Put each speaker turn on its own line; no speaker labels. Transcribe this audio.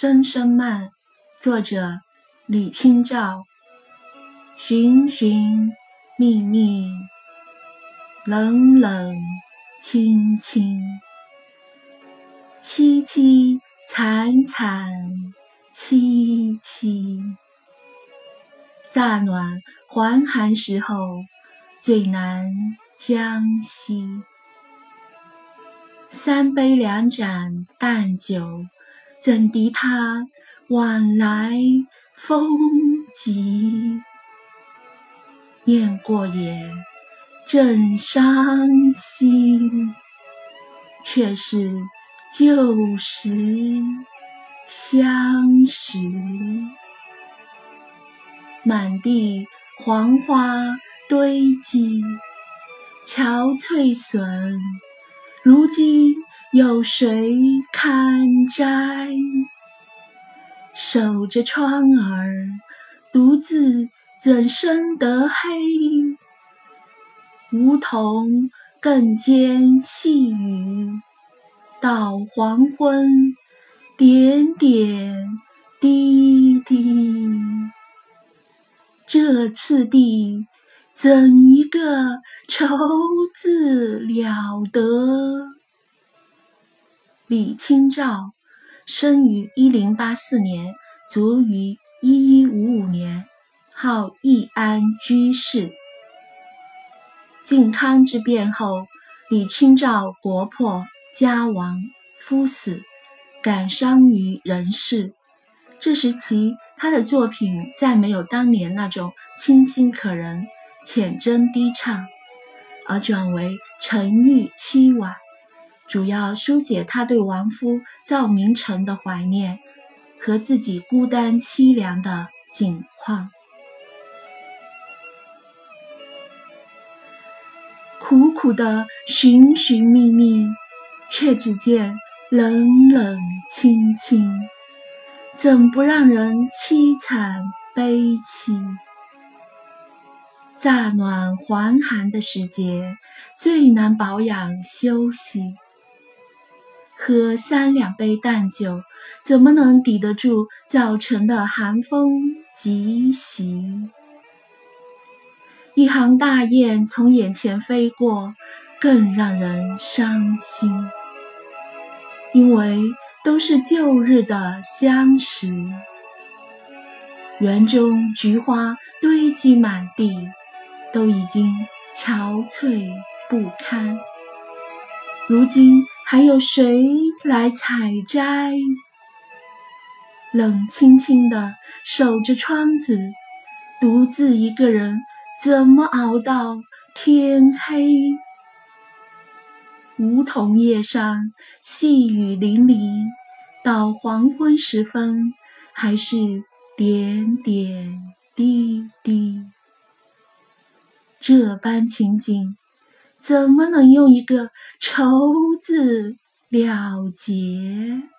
声声慢，作者李清照。寻寻觅觅，冷冷清清，凄凄惨惨戚戚。乍暖还寒时候，最难将息。三杯两盏淡酒。怎敌他晚来风急？雁过也，正伤心。却是旧时相识。满地黄花堆积，憔悴损。如今。有谁堪摘？守着窗儿，独自怎生得黑？梧桐更兼细雨，到黄昏，点点滴滴。这次第，怎一个愁字了得！李清照生于一零八四年，卒于一一五五年，号易安居士。靖康之变后，李清照国破家亡，夫死，感伤于人世。这时期，他的作品再没有当年那种清新可人、浅真低唱，而转为沉郁凄婉。主要书写他对亡夫赵明诚的怀念和自己孤单凄凉的景况。苦苦的寻寻觅觅，却只见冷冷清清，怎不让人凄惨悲戚？乍暖还寒的时节，最难保养休息。喝三两杯淡酒，怎么能抵得住早晨的寒风疾袭？一行大雁从眼前飞过，更让人伤心，因为都是旧日的相识。园中菊花堆积满地，都已经憔悴不堪。如今。还有谁来采摘？冷清清的守着窗子，独自一个人，怎么熬到天黑？梧桐叶上细雨淋漓，到黄昏时分，还是点点滴滴。这般情景。怎么能用一个“愁”字了结？